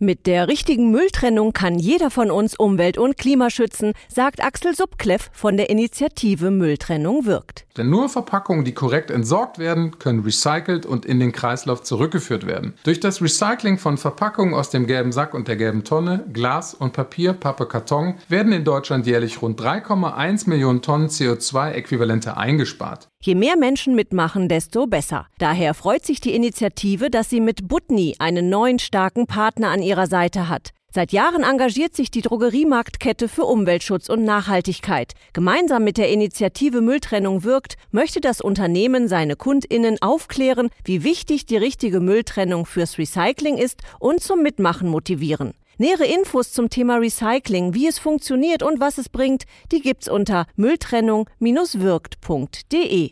Mit der richtigen Mülltrennung kann jeder von uns Umwelt und Klima schützen, sagt Axel Subkleff von der Initiative Mülltrennung wirkt. Denn nur Verpackungen, die korrekt entsorgt werden, können recycelt und in den Kreislauf zurückgeführt werden. Durch das Recycling von Verpackungen aus dem gelben Sack und der gelben Tonne, Glas und Papier, Pappe, Karton werden in Deutschland jährlich rund 3,1 Millionen Tonnen CO2-Äquivalente eingespart. Je mehr Menschen mitmachen, desto besser. Daher freut sich die Initiative, dass sie mit Butni einen neuen starken Partner an ihrer Seite hat. Seit Jahren engagiert sich die Drogeriemarktkette für Umweltschutz und Nachhaltigkeit. Gemeinsam mit der Initiative Mülltrennung wirkt, möchte das Unternehmen seine Kundinnen aufklären, wie wichtig die richtige Mülltrennung fürs Recycling ist und zum Mitmachen motivieren. Nähere Infos zum Thema Recycling, wie es funktioniert und was es bringt, die gibt's unter mülltrennung-wirkt.de.